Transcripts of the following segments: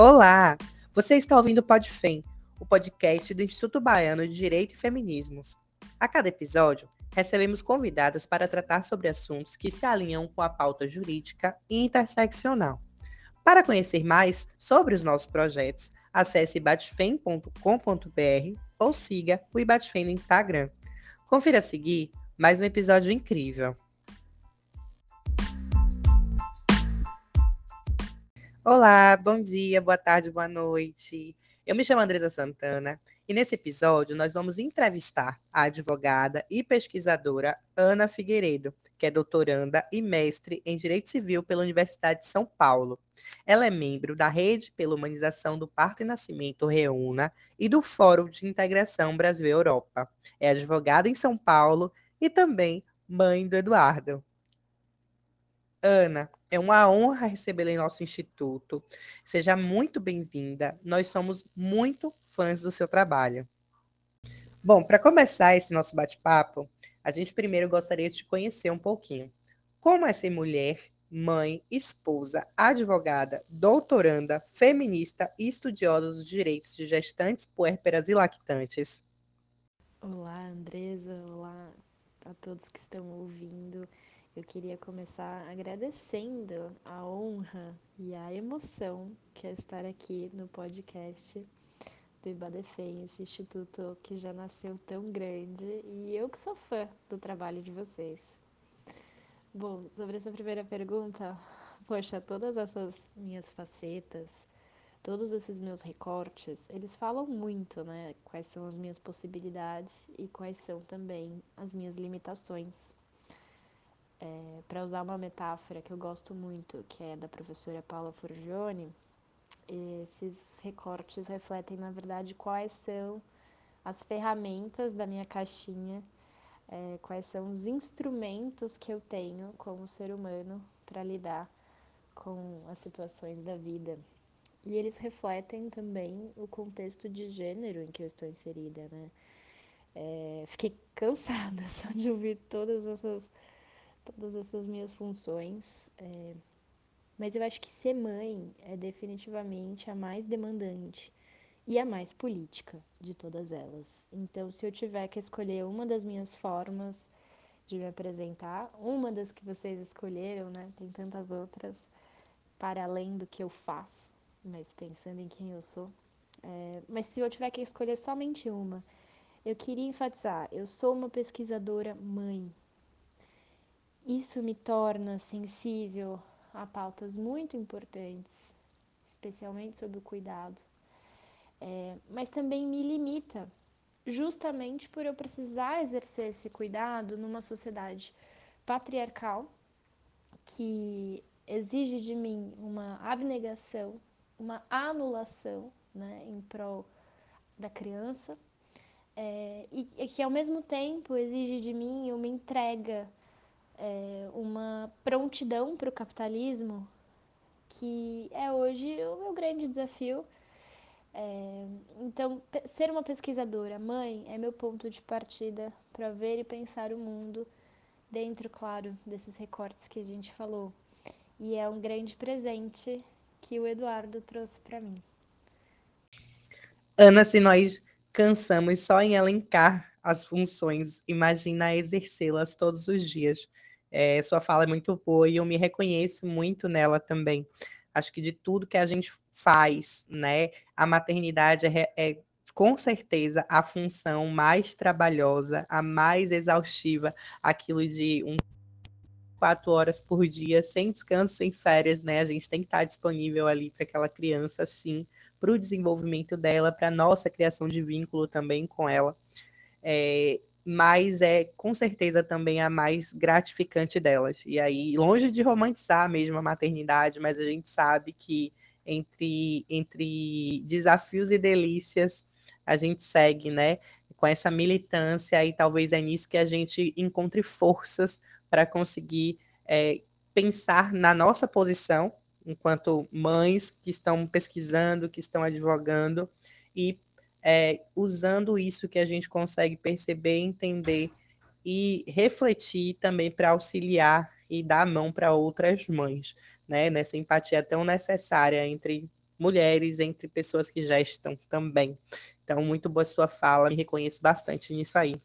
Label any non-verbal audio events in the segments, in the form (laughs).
Olá! Você está ouvindo o PodFem, o podcast do Instituto Baiano de Direito e Feminismos. A cada episódio, recebemos convidadas para tratar sobre assuntos que se alinham com a pauta jurídica e interseccional. Para conhecer mais sobre os nossos projetos, acesse batfem.com.br ou siga o Ibatfem no Instagram. Confira a seguir mais um episódio incrível. Olá, bom dia, boa tarde, boa noite. Eu me chamo Andresa Santana e nesse episódio nós vamos entrevistar a advogada e pesquisadora Ana Figueiredo, que é doutoranda e mestre em Direito Civil pela Universidade de São Paulo. Ela é membro da Rede pela Humanização do Parto e Nascimento Reúna e do Fórum de Integração Brasil-Europa. É advogada em São Paulo e também mãe do Eduardo. Ana, é uma honra recebê-la em nosso instituto. Seja muito bem-vinda. Nós somos muito fãs do seu trabalho. Bom, para começar esse nosso bate-papo, a gente primeiro gostaria de te conhecer um pouquinho. Como é ser mulher, mãe, esposa, advogada, doutoranda, feminista e estudiosa dos direitos de gestantes, puérperas e lactantes? Olá, Andresa. Olá a todos que estão ouvindo. Eu queria começar agradecendo a honra e a emoção que é estar aqui no podcast do Ibadefem, esse instituto que já nasceu tão grande e eu que sou fã do trabalho de vocês. Bom, sobre essa primeira pergunta, poxa, todas essas minhas facetas, todos esses meus recortes, eles falam muito, né? Quais são as minhas possibilidades e quais são também as minhas limitações é, para usar uma metáfora que eu gosto muito, que é da professora Paula Forgione, esses recortes refletem, na verdade, quais são as ferramentas da minha caixinha, é, quais são os instrumentos que eu tenho como ser humano para lidar com as situações da vida. E eles refletem também o contexto de gênero em que eu estou inserida, né? É, fiquei (laughs) cansada só de ouvir todas essas todas essas minhas funções. É, mas eu acho que ser mãe é definitivamente a mais demandante e a mais política de todas elas. Então, se eu tiver que escolher uma das minhas formas de me apresentar, uma das que vocês escolheram, né? Tem tantas outras para além do que eu faço, mas pensando em quem eu sou. É, mas se eu tiver que escolher somente uma, eu queria enfatizar: eu sou uma pesquisadora mãe, isso me torna sensível a pautas muito importantes, especialmente sobre o cuidado, é, mas também me limita, justamente por eu precisar exercer esse cuidado numa sociedade patriarcal que exige de mim uma abnegação, uma anulação né, em prol da criança, é, e, e que ao mesmo tempo exige de mim uma entrega é, uma prontidão para o capitalismo, que é hoje o meu grande desafio. É, então, ser uma pesquisadora, mãe, é meu ponto de partida para ver e pensar o mundo dentro, claro, desses recortes que a gente falou. E é um grande presente que o Eduardo trouxe para mim. Ana, se nós cansamos só em elencar as funções, imagina exercê-las todos os dias. É, sua fala é muito boa e eu me reconheço muito nela também. Acho que de tudo que a gente faz, né, a maternidade é, é com certeza a função mais trabalhosa, a mais exaustiva, aquilo de um quatro horas por dia, sem descanso, sem férias, né? A gente tem que estar disponível ali para aquela criança, sim, para o desenvolvimento dela, para a nossa criação de vínculo também com ela. É, mas é com certeza também a mais gratificante delas. E aí, longe de romantizar mesmo a maternidade, mas a gente sabe que entre, entre desafios e delícias a gente segue, né? Com essa militância, e talvez é nisso que a gente encontre forças para conseguir é, pensar na nossa posição enquanto mães que estão pesquisando, que estão advogando, e é, usando isso que a gente consegue perceber, entender e refletir também para auxiliar e dar a mão para outras mães, né? Nessa empatia tão necessária entre mulheres, entre pessoas que estão também. Então, muito boa sua fala, me reconheço bastante nisso aí.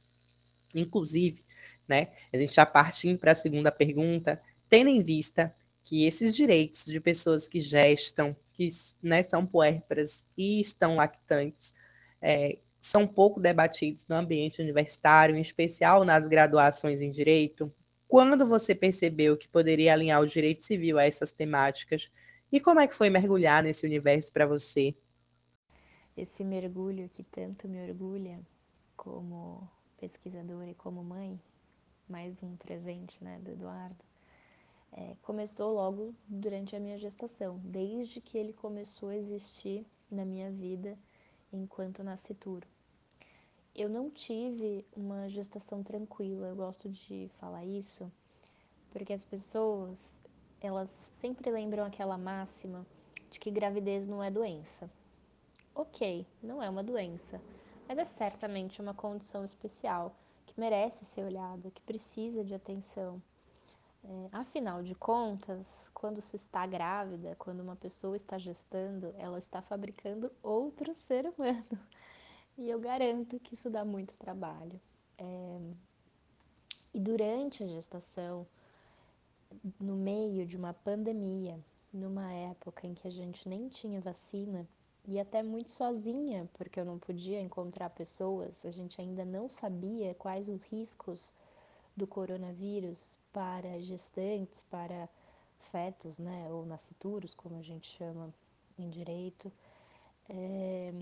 Inclusive, né, a gente já partindo para a segunda pergunta, tendo em vista que esses direitos de pessoas que gestam, que né, são puérperas e estão lactantes, é, são pouco debatidos no ambiente universitário, em especial nas graduações em direito. Quando você percebeu que poderia alinhar o direito civil a essas temáticas? E como é que foi mergulhar nesse universo para você? Esse mergulho que tanto me orgulha como pesquisadora e como mãe, mais um presente né, do Eduardo, é, começou logo durante a minha gestação, desde que ele começou a existir na minha vida enquanto nascituro. Eu não tive uma gestação tranquila, eu gosto de falar isso, porque as pessoas, elas sempre lembram aquela máxima de que gravidez não é doença. Ok, não é uma doença, mas é certamente uma condição especial que merece ser olhada, que precisa de atenção. É, afinal de contas, quando se está grávida, quando uma pessoa está gestando, ela está fabricando outro ser humano. (laughs) E eu garanto que isso dá muito trabalho. É... E durante a gestação, no meio de uma pandemia, numa época em que a gente nem tinha vacina e até muito sozinha, porque eu não podia encontrar pessoas, a gente ainda não sabia quais os riscos do coronavírus para gestantes, para fetos, né, ou nascituros, como a gente chama em direito. É,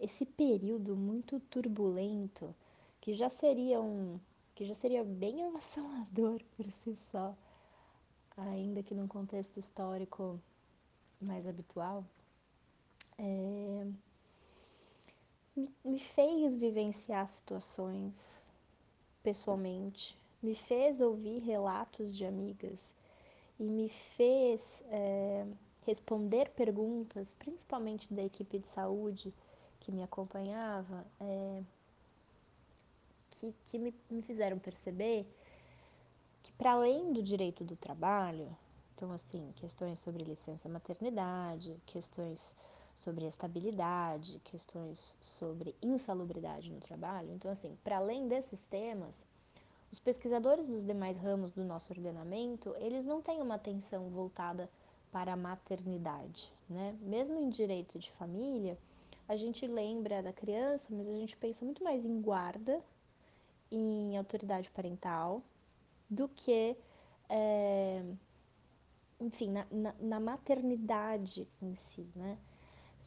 esse período muito turbulento, que já seria um que já seria bem (laughs) avassalador por si só, ainda que num contexto histórico mais habitual, é, me fez vivenciar situações pessoalmente, me fez ouvir relatos de amigas e me fez é, responder perguntas, principalmente da equipe de saúde, que me acompanhava, é, que, que me, me fizeram perceber que para além do direito do trabalho, então assim, questões sobre licença maternidade, questões sobre estabilidade, questões sobre insalubridade no trabalho, então assim, para além desses temas, os pesquisadores dos demais ramos do nosso ordenamento, eles não têm uma atenção voltada para a maternidade, né? Mesmo em direito de família, a gente lembra da criança, mas a gente pensa muito mais em guarda, em autoridade parental, do que, é, enfim, na, na, na maternidade em si, né?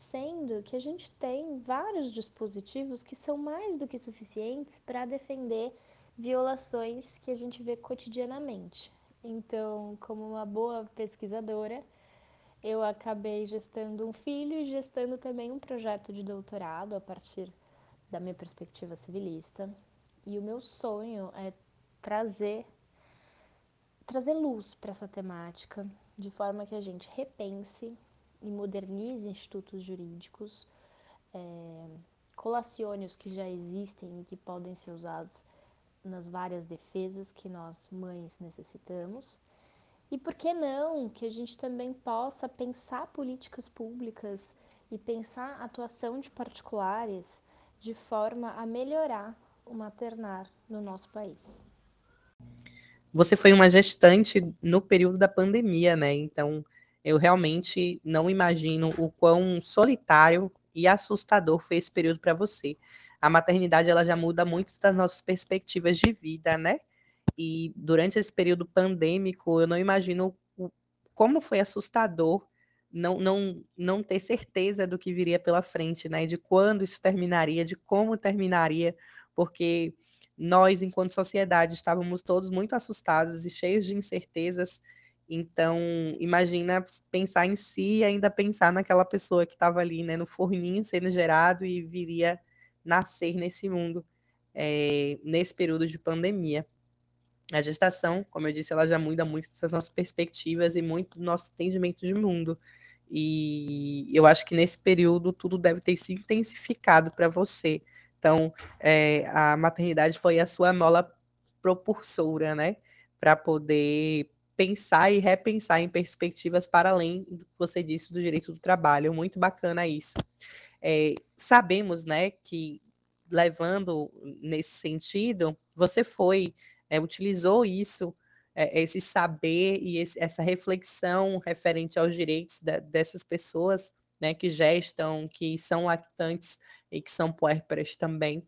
Sendo que a gente tem vários dispositivos que são mais do que suficientes para defender violações que a gente vê cotidianamente. Então, como uma boa pesquisadora, eu acabei gestando um filho e gestando também um projeto de doutorado a partir da minha perspectiva civilista. E o meu sonho é trazer trazer luz para essa temática, de forma que a gente repense e modernize institutos jurídicos, é, colacione os que já existem e que podem ser usados nas várias defesas que nós mães necessitamos e por que não que a gente também possa pensar políticas públicas e pensar atuação de particulares de forma a melhorar o maternar no nosso país. Você foi uma gestante no período da pandemia, né? Então, eu realmente não imagino o quão solitário e assustador foi esse período para você. A maternidade ela já muda muito das nossas perspectivas de vida, né? E durante esse período pandêmico, eu não imagino o, como foi assustador não, não, não ter certeza do que viria pela frente, né? De quando isso terminaria, de como terminaria, porque nós, enquanto sociedade, estávamos todos muito assustados e cheios de incertezas. Então, imagina pensar em si e ainda pensar naquela pessoa que estava ali, né, no forninho sendo gerado e viria nascer nesse mundo, é, nesse período de pandemia. A gestação, como eu disse, ela já muda muito essas nossas perspectivas e muito do nosso entendimento de mundo. E eu acho que nesse período tudo deve ter se intensificado para você. Então, é, a maternidade foi a sua mola propulsora, né? Para poder pensar e repensar em perspectivas para além do que você disse do direito do trabalho. Muito bacana isso. É, sabemos, né, que levando nesse sentido, você foi, é, utilizou isso, é, esse saber e esse, essa reflexão referente aos direitos da, dessas pessoas, né, que gestam, que são lactantes e que são puérperas também,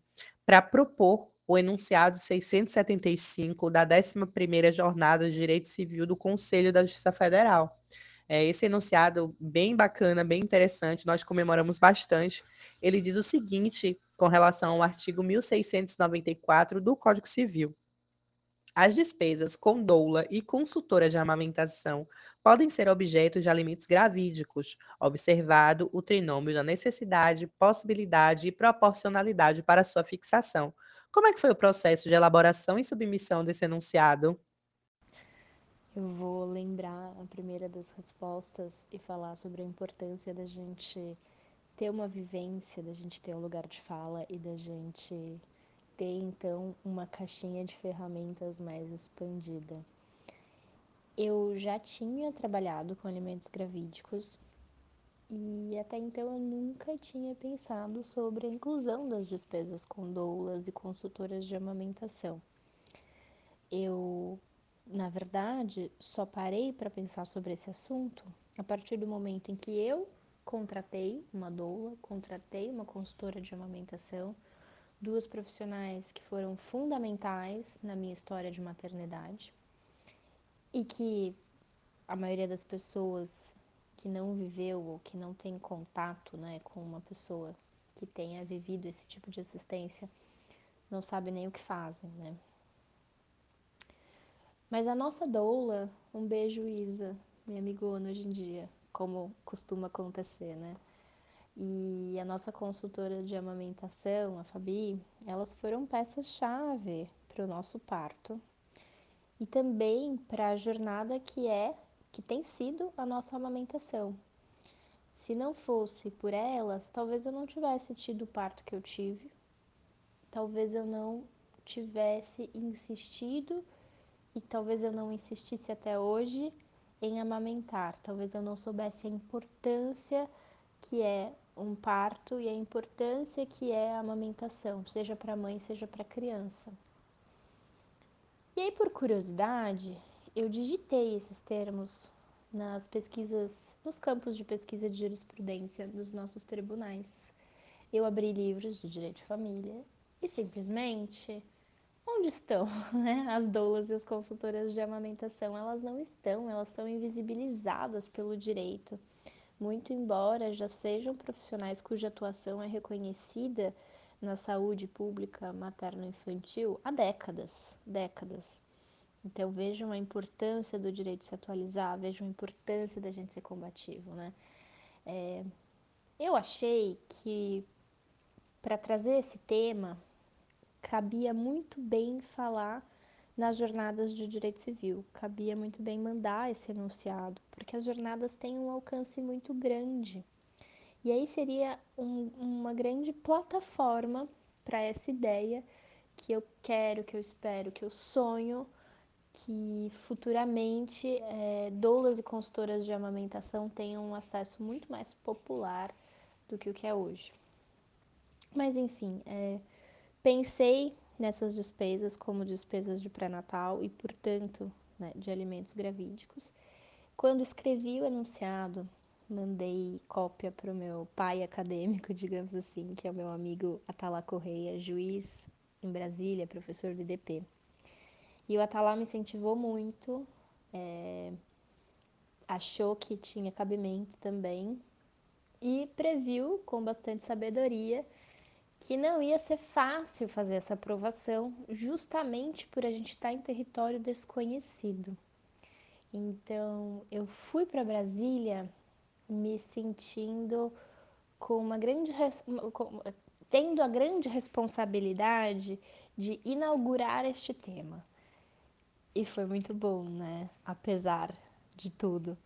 para propor o enunciado 675 da 11ª Jornada de Direito Civil do Conselho da Justiça Federal. É, esse enunciado bem bacana, bem interessante, nós comemoramos bastante. Ele diz o seguinte com relação ao artigo 1694 do Código Civil. As despesas com doula e consultora de amamentação podem ser objeto de alimentos gravídicos, observado o trinômio da necessidade, possibilidade e proporcionalidade para sua fixação, como é que foi o processo de elaboração e submissão desse enunciado? Eu vou lembrar a primeira das respostas e falar sobre a importância da gente ter uma vivência, da gente ter um lugar de fala e da gente ter então uma caixinha de ferramentas mais expandida. Eu já tinha trabalhado com alimentos gravídicos e até então eu nunca tinha pensado sobre a inclusão das despesas com doulas e consultoras de amamentação. Eu, na verdade, só parei para pensar sobre esse assunto a partir do momento em que eu contratei uma doula, contratei uma consultora de amamentação, duas profissionais que foram fundamentais na minha história de maternidade e que a maioria das pessoas que não viveu ou que não tem contato né, com uma pessoa que tenha vivido esse tipo de assistência não sabe nem o que fazem, né? Mas a nossa doula, um beijo Isa, minha amigona hoje em dia, como costuma acontecer, né? E a nossa consultora de amamentação, a Fabi, elas foram peças-chave para o nosso parto e também para a jornada que é que tem sido a nossa amamentação. Se não fosse por elas, talvez eu não tivesse tido o parto que eu tive, talvez eu não tivesse insistido e talvez eu não insistisse até hoje em amamentar, talvez eu não soubesse a importância que é um parto e a importância que é a amamentação, seja para a mãe, seja para a criança. E aí, por curiosidade, eu digitei esses termos nas pesquisas, nos campos de pesquisa de jurisprudência dos nossos tribunais. Eu abri livros de direito de família e simplesmente onde estão (laughs) né? as doulas e as consultoras de amamentação? Elas não estão, elas são invisibilizadas pelo direito. Muito embora já sejam profissionais cuja atuação é reconhecida na saúde pública materno-infantil há décadas, décadas. Então vejam a importância do direito se atualizar, vejam a importância da gente ser combativo, né? É, eu achei que para trazer esse tema cabia muito bem falar nas jornadas de direito civil, cabia muito bem mandar esse enunciado, porque as jornadas têm um alcance muito grande. E aí seria um, uma grande plataforma para essa ideia que eu quero, que eu espero, que eu sonho que futuramente é, doulas e consultoras de amamentação tenham um acesso muito mais popular do que o que é hoje. Mas enfim, é, pensei nessas despesas como despesas de pré-natal e, portanto, né, de alimentos gravídicos. Quando escrevi o enunciado, mandei cópia para o meu pai acadêmico, (laughs) digamos assim, que é o meu amigo Atala Correia, juiz em Brasília, professor do IDP. E o Atalá me incentivou muito, é, achou que tinha cabimento também e previu com bastante sabedoria que não ia ser fácil fazer essa aprovação, justamente por a gente estar em território desconhecido. Então, eu fui para Brasília me sentindo com uma grande com, tendo a grande responsabilidade de inaugurar este tema. E foi muito bom, né? Apesar de tudo.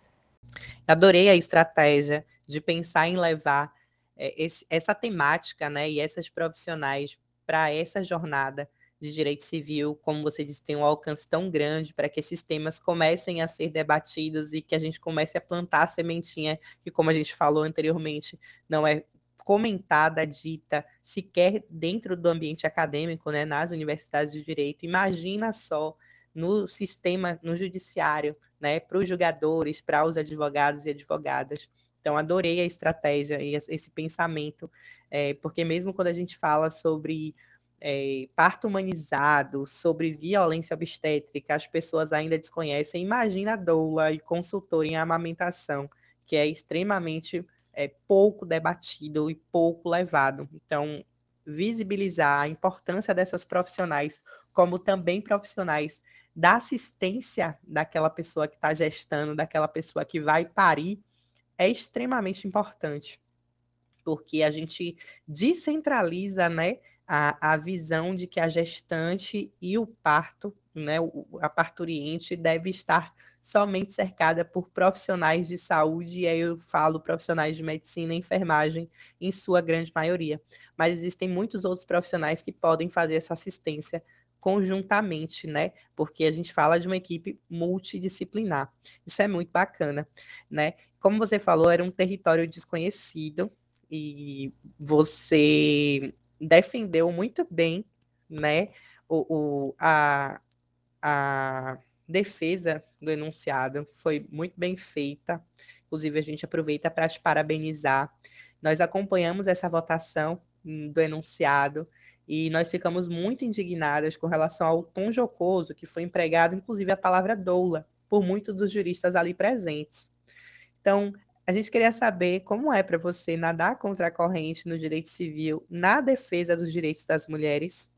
Adorei a estratégia de pensar em levar é, esse, essa temática, né, e essas profissionais para essa jornada de direito civil, como você disse, tem um alcance tão grande para que esses temas comecem a ser debatidos e que a gente comece a plantar a sementinha, que, como a gente falou anteriormente, não é comentada, dita, sequer dentro do ambiente acadêmico, né, nas universidades de direito. Imagina só no sistema, no judiciário, né, para os julgadores, para os advogados e advogadas. Então, adorei a estratégia e esse pensamento, é, porque mesmo quando a gente fala sobre é, parto humanizado, sobre violência obstétrica, as pessoas ainda desconhecem. Imagina a doula e consultora em amamentação, que é extremamente é, pouco debatido e pouco levado. Então, visibilizar a importância dessas profissionais, como também profissionais da assistência daquela pessoa que está gestando, daquela pessoa que vai parir, é extremamente importante, porque a gente descentraliza, né, a, a visão de que a gestante e o parto, né, a parturiente deve estar somente cercada por profissionais de saúde, e aí eu falo profissionais de medicina e enfermagem, em sua grande maioria. Mas existem muitos outros profissionais que podem fazer essa assistência conjuntamente, né? Porque a gente fala de uma equipe multidisciplinar. Isso é muito bacana, né? Como você falou, era um território desconhecido e você defendeu muito bem, né? O, o, a, a defesa do enunciado foi muito bem feita. Inclusive, a gente aproveita para te parabenizar. Nós acompanhamos essa votação do enunciado e nós ficamos muito indignadas com relação ao tom jocoso que foi empregado, inclusive a palavra doula, por muitos dos juristas ali presentes. Então, a gente queria saber como é para você nadar contra a corrente no direito civil na defesa dos direitos das mulheres.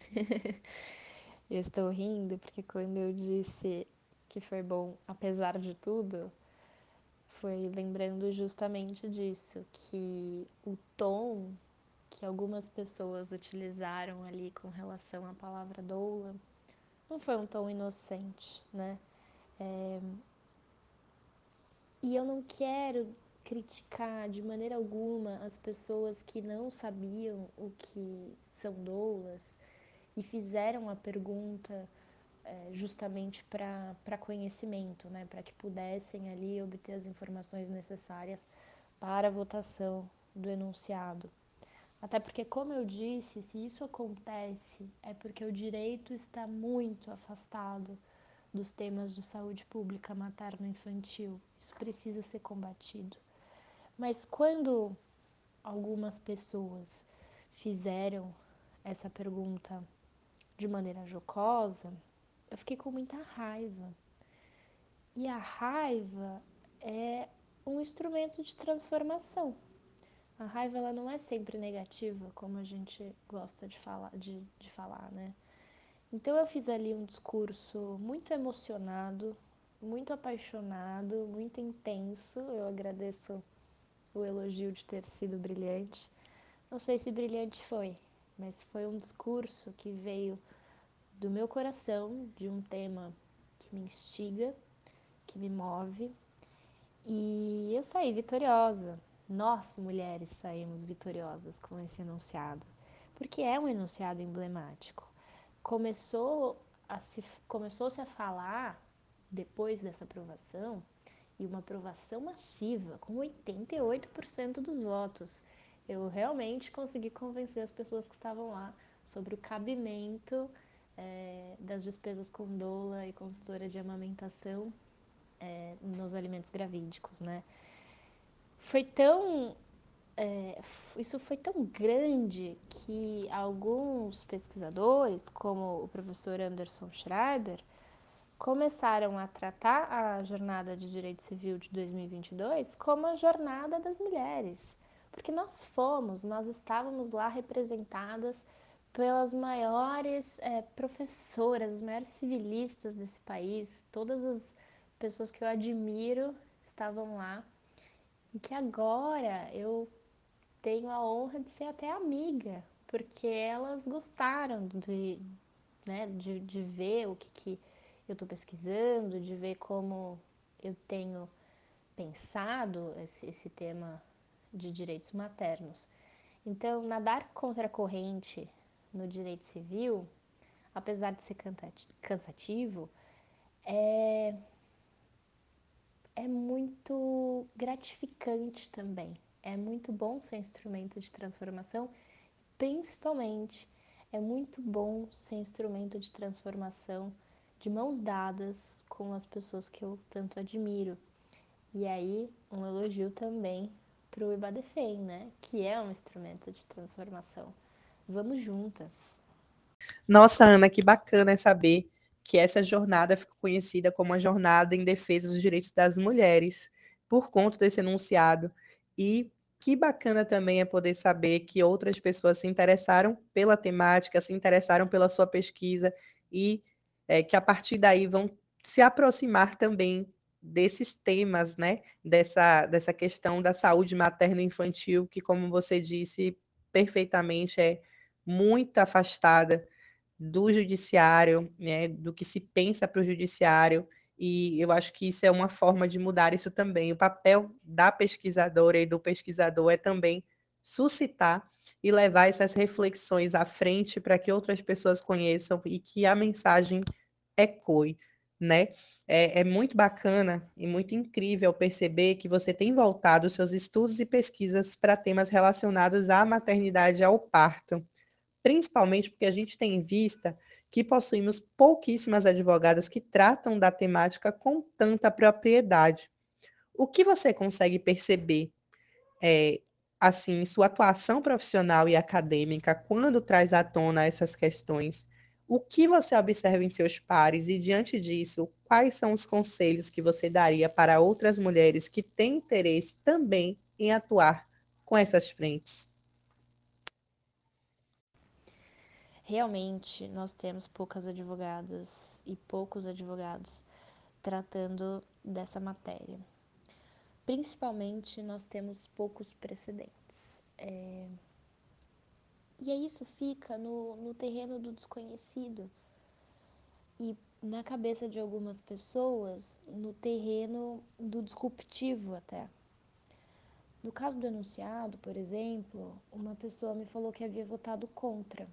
(laughs) Eu estou rindo porque quando eu disse que foi bom, apesar de tudo, foi lembrando justamente disso, que o tom que algumas pessoas utilizaram ali com relação à palavra doula não foi um tom inocente, né? É... E eu não quero criticar de maneira alguma as pessoas que não sabiam o que são doulas e fizeram a pergunta é, justamente para conhecimento, né, para que pudessem ali obter as informações necessárias para a votação do enunciado. Até porque, como eu disse, se isso acontece é porque o direito está muito afastado dos temas de saúde pública materno-infantil. Isso precisa ser combatido. Mas quando algumas pessoas fizeram essa pergunta de maneira jocosa, eu fiquei com muita raiva. E a raiva é um instrumento de transformação. A raiva ela não é sempre negativa, como a gente gosta de falar, de, de falar, né? Então eu fiz ali um discurso muito emocionado, muito apaixonado, muito intenso. Eu agradeço o elogio de ter sido brilhante. Não sei se brilhante foi, mas foi um discurso que veio do meu coração, de um tema que me instiga, que me move. E eu saí vitoriosa. Nós, mulheres, saímos vitoriosas com esse enunciado, porque é um enunciado emblemático. Começou a se, começou-se a falar, depois dessa aprovação, e uma aprovação massiva, com 88% dos votos, eu realmente consegui convencer as pessoas que estavam lá sobre o cabimento é, das despesas com doula e consultora de amamentação é, nos alimentos gravídicos, né? Foi tão é, isso foi tão grande que alguns pesquisadores, como o professor Anderson Schreiber, começaram a tratar a jornada de direito civil de 2022 como a jornada das mulheres, porque nós fomos, nós estávamos lá representadas pelas maiores é, professoras, as maiores civilistas desse país, todas as pessoas que eu admiro estavam lá e que agora eu tenho a honra de ser até amiga, porque elas gostaram de, né, de, de ver o que, que eu estou pesquisando, de ver como eu tenho pensado esse, esse tema de direitos maternos. Então, nadar contra a corrente no direito civil, apesar de ser cansativo, é, é muito gratificante também. É muito bom ser instrumento de transformação, principalmente é muito bom ser instrumento de transformação de mãos dadas com as pessoas que eu tanto admiro. E aí, um elogio também para o Ibadefem, né? Que é um instrumento de transformação. Vamos juntas. Nossa, Ana, que bacana é saber que essa jornada ficou conhecida como a jornada em defesa dos direitos das mulheres, por conta desse enunciado. E que bacana também é poder saber que outras pessoas se interessaram pela temática, se interessaram pela sua pesquisa e é, que a partir daí vão se aproximar também desses temas, né? Dessa, dessa questão da saúde materno-infantil, que, como você disse perfeitamente, é muito afastada do judiciário, né? Do que se pensa para o judiciário. E eu acho que isso é uma forma de mudar isso também. O papel da pesquisadora e do pesquisador é também suscitar e levar essas reflexões à frente para que outras pessoas conheçam e que a mensagem ecoe, né? É, é, muito bacana e muito incrível perceber que você tem voltado seus estudos e pesquisas para temas relacionados à maternidade e ao parto, principalmente porque a gente tem em vista que possuímos pouquíssimas advogadas que tratam da temática com tanta propriedade. O que você consegue perceber, é, assim, sua atuação profissional e acadêmica, quando traz à tona essas questões? O que você observa em seus pares e, diante disso, quais são os conselhos que você daria para outras mulheres que têm interesse também em atuar com essas frentes? Realmente, nós temos poucas advogadas e poucos advogados tratando dessa matéria. Principalmente, nós temos poucos precedentes. É, e aí isso fica no, no terreno do desconhecido e na cabeça de algumas pessoas no terreno do disruptivo até. No caso do enunciado, por exemplo, uma pessoa me falou que havia votado contra.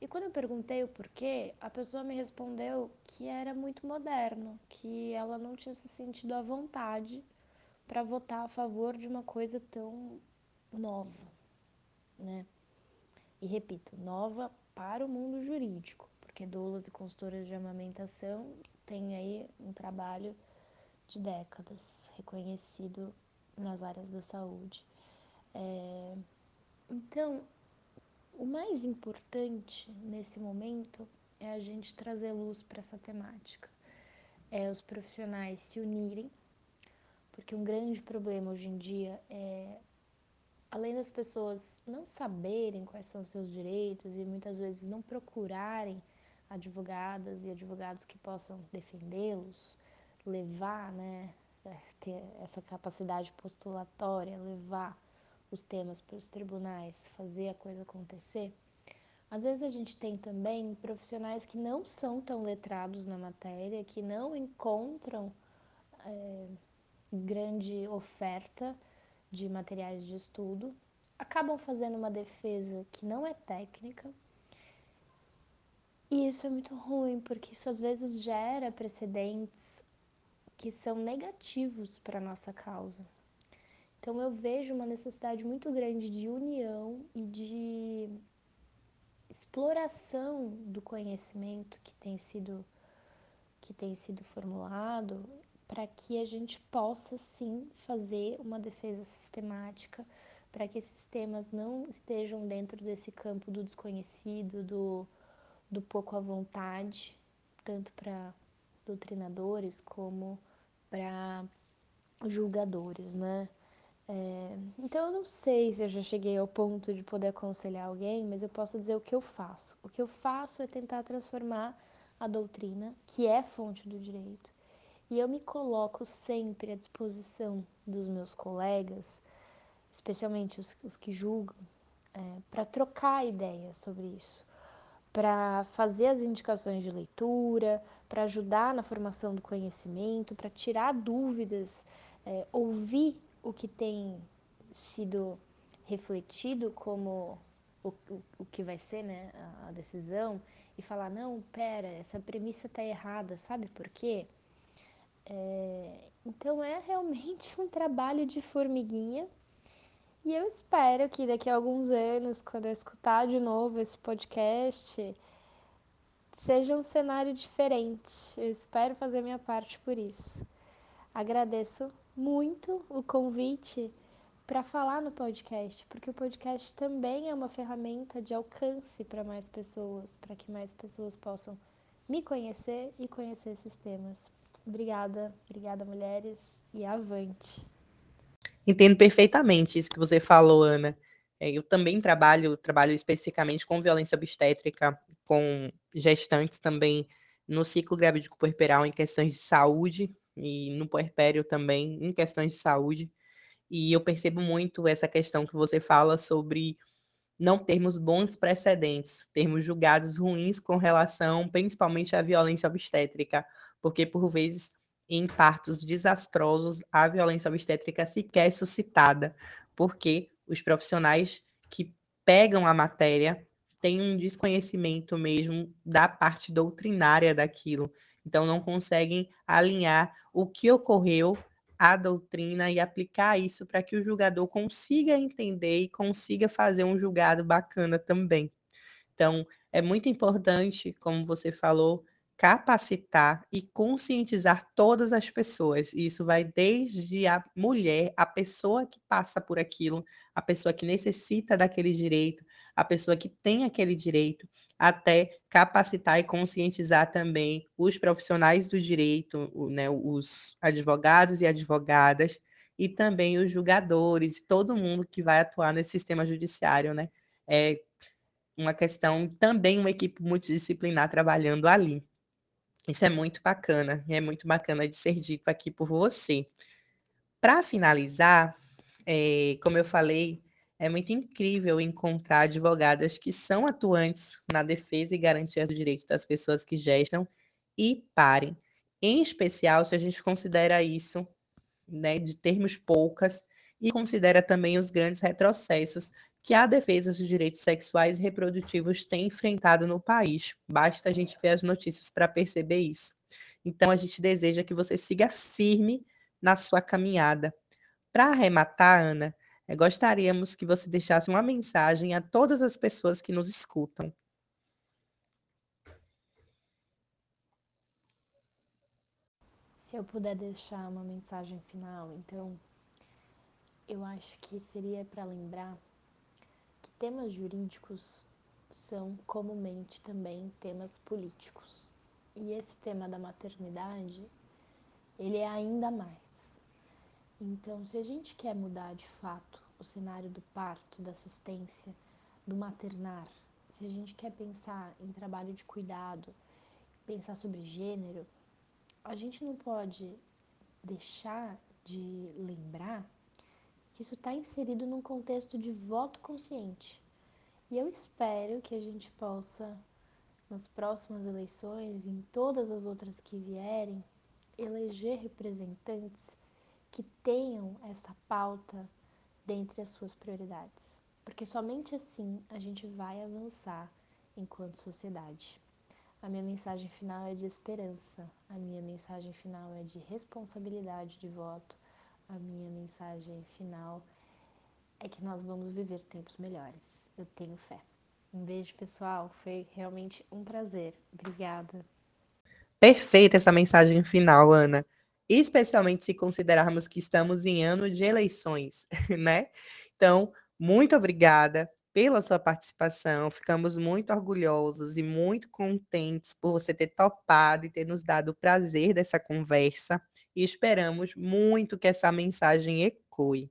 E quando eu perguntei o porquê, a pessoa me respondeu que era muito moderno, que ela não tinha se sentido à vontade para votar a favor de uma coisa tão nova, né? E repito, nova para o mundo jurídico, porque doulas e consultoras de amamentação têm aí um trabalho de décadas, reconhecido nas áreas da saúde. É, então, o mais importante nesse momento é a gente trazer luz para essa temática, é os profissionais se unirem, porque um grande problema hoje em dia é além das pessoas não saberem quais são os seus direitos e muitas vezes não procurarem advogadas e advogados que possam defendê-los, levar, né, é, ter essa capacidade postulatória, levar os temas para os tribunais, fazer a coisa acontecer. Às vezes a gente tem também profissionais que não são tão letrados na matéria, que não encontram é, grande oferta de materiais de estudo, acabam fazendo uma defesa que não é técnica. E isso é muito ruim, porque isso às vezes gera precedentes que são negativos para a nossa causa. Então eu vejo uma necessidade muito grande de união e de exploração do conhecimento que tem sido que tem sido formulado para que a gente possa sim fazer uma defesa sistemática, para que esses temas não estejam dentro desse campo do desconhecido, do, do pouco à vontade, tanto para doutrinadores como para julgadores, né? É, então eu não sei se eu já cheguei ao ponto de poder aconselhar alguém, mas eu posso dizer o que eu faço. O que eu faço é tentar transformar a doutrina, que é fonte do direito, e eu me coloco sempre à disposição dos meus colegas, especialmente os, os que julgam, é, para trocar ideias sobre isso, para fazer as indicações de leitura, para ajudar na formação do conhecimento, para tirar dúvidas, é, ouvir o que tem sido refletido como o, o, o que vai ser né, a, decisão e falar, não, pera, essa premissa está errada, sabe por quê? É, então é realmente um trabalho de formiguinha e eu espero que daqui a alguns anos, quando eu escutar de novo esse podcast, seja um cenário diferente. Eu espero fazer minha parte por isso. Agradeço muito o convite para falar no podcast, porque o podcast também é uma ferramenta de alcance para mais pessoas, para que mais pessoas possam me conhecer e conhecer esses temas. Obrigada, obrigada mulheres e avante. Entendo perfeitamente isso que você falou, Ana. É, eu também trabalho, trabalho especificamente com violência obstétrica, com gestantes também no ciclo gravídico puerperal em questões de saúde e no puerpério também em questões de saúde. E eu percebo muito essa questão que você fala sobre não termos bons precedentes, termos julgados ruins com relação principalmente à violência obstétrica, porque por vezes em partos desastrosos a violência obstétrica sequer é suscitada, porque os profissionais que pegam a matéria têm um desconhecimento mesmo da parte doutrinária daquilo, então não conseguem alinhar o que ocorreu a doutrina e aplicar isso para que o julgador consiga entender e consiga fazer um julgado bacana também. Então, é muito importante, como você falou, capacitar e conscientizar todas as pessoas. E isso vai desde a mulher, a pessoa que passa por aquilo, a pessoa que necessita daquele direito, a pessoa que tem aquele direito, até capacitar e conscientizar também os profissionais do direito, né, os advogados e advogadas, e também os julgadores, todo mundo que vai atuar nesse sistema judiciário, né? É uma questão, também uma equipe multidisciplinar trabalhando ali. Isso é muito bacana, é muito bacana de ser dito aqui por você. Para finalizar, é, como eu falei, é muito incrível encontrar advogadas que são atuantes na defesa e garantia dos direitos das pessoas que gestam e parem. Em especial, se a gente considera isso, né, de termos poucas, e considera também os grandes retrocessos que a defesa dos direitos sexuais e reprodutivos tem enfrentado no país. Basta a gente ver as notícias para perceber isso. Então, a gente deseja que você siga firme na sua caminhada. Para arrematar, Ana, é, gostaríamos que você deixasse uma mensagem a todas as pessoas que nos escutam. Se eu puder deixar uma mensagem final, então, eu acho que seria para lembrar temas jurídicos são comumente também temas políticos. E esse tema da maternidade, ele é ainda mais. Então, se a gente quer mudar de fato o cenário do parto, da assistência, do maternar, se a gente quer pensar em trabalho de cuidado, pensar sobre gênero, a gente não pode deixar de lembrar que isso está inserido num contexto de voto consciente. E eu espero que a gente possa, nas próximas eleições e em todas as outras que vierem, eleger representantes que tenham essa pauta dentre as suas prioridades, porque somente assim a gente vai avançar enquanto sociedade. A minha mensagem final é de esperança, a minha mensagem final é de responsabilidade de voto, a minha mensagem final é que nós vamos viver tempos melhores. Eu tenho fé. Um beijo, pessoal. Foi realmente um prazer. Obrigada. Perfeita essa mensagem final, Ana especialmente se considerarmos que estamos em ano de eleições, (laughs) né? Então, muito obrigada pela sua participação. Ficamos muito orgulhosos e muito contentes por você ter topado e ter nos dado o prazer dessa conversa e esperamos muito que essa mensagem ecoe.